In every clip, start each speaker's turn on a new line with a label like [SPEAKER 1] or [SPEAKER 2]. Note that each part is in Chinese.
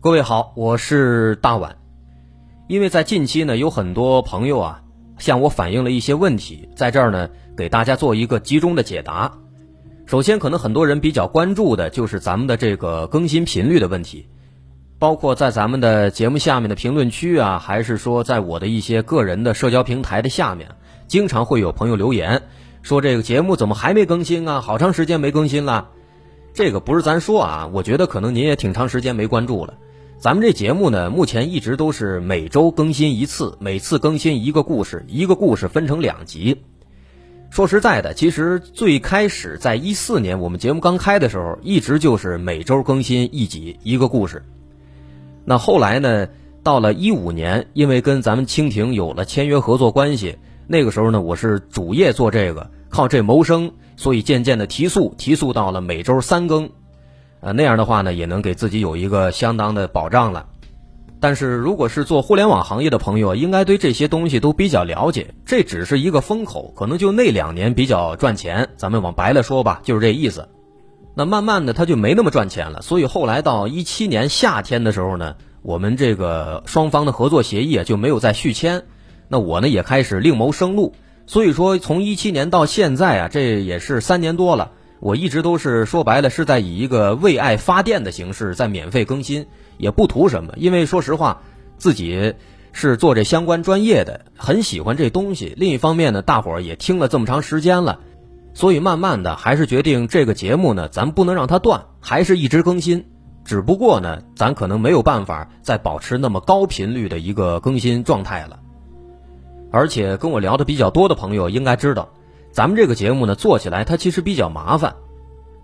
[SPEAKER 1] 各位好，我是大碗。因为在近期呢，有很多朋友啊向我反映了一些问题，在这儿呢给大家做一个集中的解答。首先，可能很多人比较关注的就是咱们的这个更新频率的问题，包括在咱们的节目下面的评论区啊，还是说在我的一些个人的社交平台的下面，经常会有朋友留言说这个节目怎么还没更新啊？好长时间没更新了。这个不是咱说啊，我觉得可能您也挺长时间没关注了。咱们这节目呢，目前一直都是每周更新一次，每次更新一个故事，一个故事分成两集。说实在的，其实最开始在一四年我们节目刚开的时候，一直就是每周更新一集一个故事。那后来呢，到了一五年，因为跟咱们蜻蜓有了签约合作关系，那个时候呢，我是主业做这个，靠这谋生，所以渐渐的提速，提速到了每周三更。呃，那样的话呢，也能给自己有一个相当的保障了。但是，如果是做互联网行业的朋友，应该对这些东西都比较了解。这只是一个风口，可能就那两年比较赚钱。咱们往白了说吧，就是这意思。那慢慢的，他就没那么赚钱了。所以后来到一七年夏天的时候呢，我们这个双方的合作协议啊就没有再续签。那我呢也开始另谋生路。所以说，从一七年到现在啊，这也是三年多了。我一直都是说白了，是在以一个为爱发电的形式在免费更新，也不图什么。因为说实话，自己是做这相关专业的，很喜欢这东西。另一方面呢，大伙儿也听了这么长时间了，所以慢慢的还是决定这个节目呢，咱不能让它断，还是一直更新。只不过呢，咱可能没有办法再保持那么高频率的一个更新状态了。而且跟我聊的比较多的朋友应该知道。咱们这个节目呢，做起来它其实比较麻烦，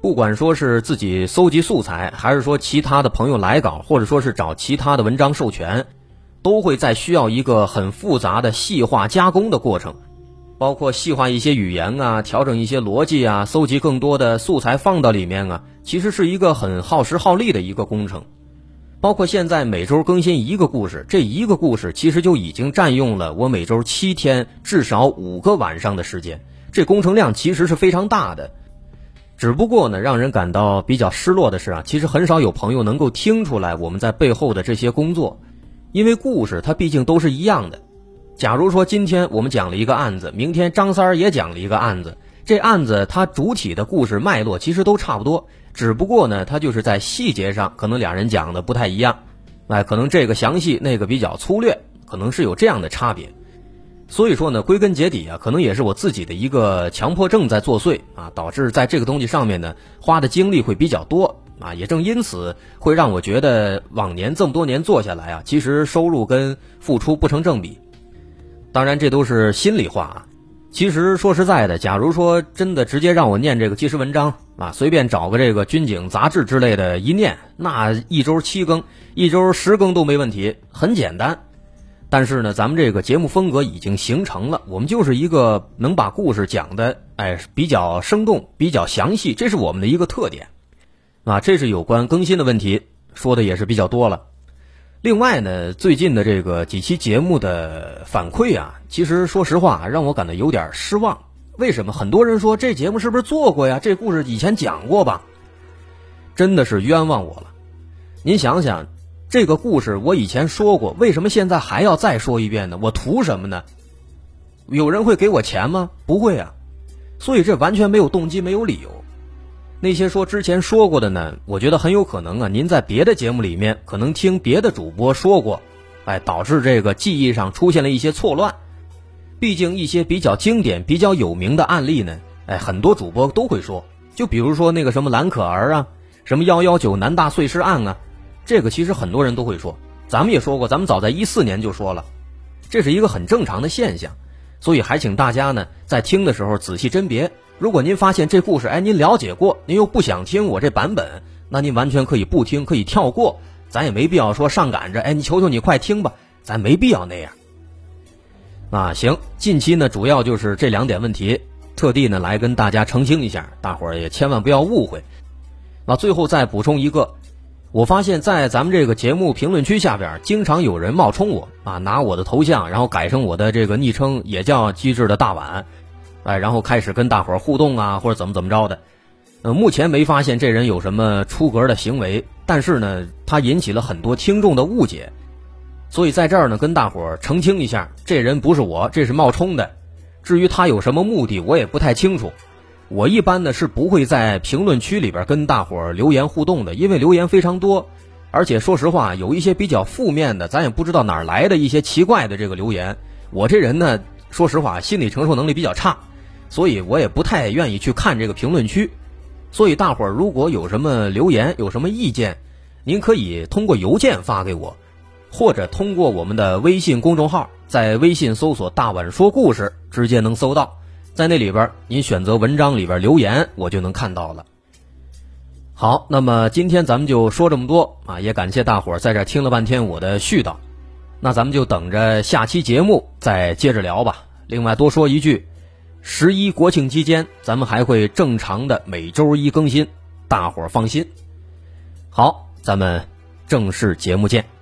[SPEAKER 1] 不管说是自己搜集素材，还是说其他的朋友来稿，或者说是找其他的文章授权，都会在需要一个很复杂的细化加工的过程，包括细化一些语言啊，调整一些逻辑啊，搜集更多的素材放到里面啊，其实是一个很耗时耗力的一个工程。包括现在每周更新一个故事，这一个故事其实就已经占用了我每周七天至少五个晚上的时间。这工程量其实是非常大的，只不过呢，让人感到比较失落的是啊，其实很少有朋友能够听出来我们在背后的这些工作，因为故事它毕竟都是一样的。假如说今天我们讲了一个案子，明天张三儿也讲了一个案子，这案子它主体的故事脉络其实都差不多，只不过呢，它就是在细节上可能俩人讲的不太一样，哎，可能这个详细，那个比较粗略，可能是有这样的差别。所以说呢，归根结底啊，可能也是我自己的一个强迫症在作祟啊，导致在这个东西上面呢花的精力会比较多啊，也正因此会让我觉得往年这么多年做下来啊，其实收入跟付出不成正比。当然这都是心里话啊。其实说实在的，假如说真的直接让我念这个纪实文章啊，随便找个这个军警杂志之类的一念，那一周七更，一周十更都没问题，很简单。但是呢，咱们这个节目风格已经形成了，我们就是一个能把故事讲的，哎，比较生动、比较详细，这是我们的一个特点，啊，这是有关更新的问题，说的也是比较多了。另外呢，最近的这个几期节目的反馈啊，其实说实话让我感到有点失望。为什么？很多人说这节目是不是做过呀？这故事以前讲过吧？真的是冤枉我了。您想想。这个故事我以前说过，为什么现在还要再说一遍呢？我图什么呢？有人会给我钱吗？不会啊，所以这完全没有动机，没有理由。那些说之前说过的呢，我觉得很有可能啊，您在别的节目里面可能听别的主播说过，哎，导致这个记忆上出现了一些错乱。毕竟一些比较经典、比较有名的案例呢，哎，很多主播都会说，就比如说那个什么蓝可儿啊，什么幺幺九南大碎尸案啊。这个其实很多人都会说，咱们也说过，咱们早在一四年就说了，这是一个很正常的现象，所以还请大家呢在听的时候仔细甄别。如果您发现这故事，哎，您了解过，您又不想听我这版本，那您完全可以不听，可以跳过，咱也没必要说上赶着，哎，你求求你快听吧，咱没必要那样。啊，行，近期呢主要就是这两点问题，特地呢来跟大家澄清一下，大伙儿也千万不要误会。那最后再补充一个。我发现，在咱们这个节目评论区下边，经常有人冒充我啊，拿我的头像，然后改成我的这个昵称，也叫机智的大碗，哎，然后开始跟大伙互动啊，或者怎么怎么着的。呃，目前没发现这人有什么出格的行为，但是呢，他引起了很多听众的误解，所以在这儿呢，跟大伙澄清一下，这人不是我，这是冒充的。至于他有什么目的，我也不太清楚。我一般呢是不会在评论区里边跟大伙儿留言互动的，因为留言非常多，而且说实话，有一些比较负面的，咱也不知道哪儿来的一些奇怪的这个留言。我这人呢，说实话，心理承受能力比较差，所以我也不太愿意去看这个评论区。所以大伙儿如果有什么留言，有什么意见，您可以通过邮件发给我，或者通过我们的微信公众号，在微信搜索“大碗说故事”，直接能搜到，在那里边您选择文章里边留言，我就能看到了。好，那么今天咱们就说这么多啊，也感谢大伙儿在这听了半天我的絮叨，那咱们就等着下期节目再接着聊吧。另外多说一句。十一国庆期间，咱们还会正常的每周一更新，大伙儿放心。好，咱们正式节目见。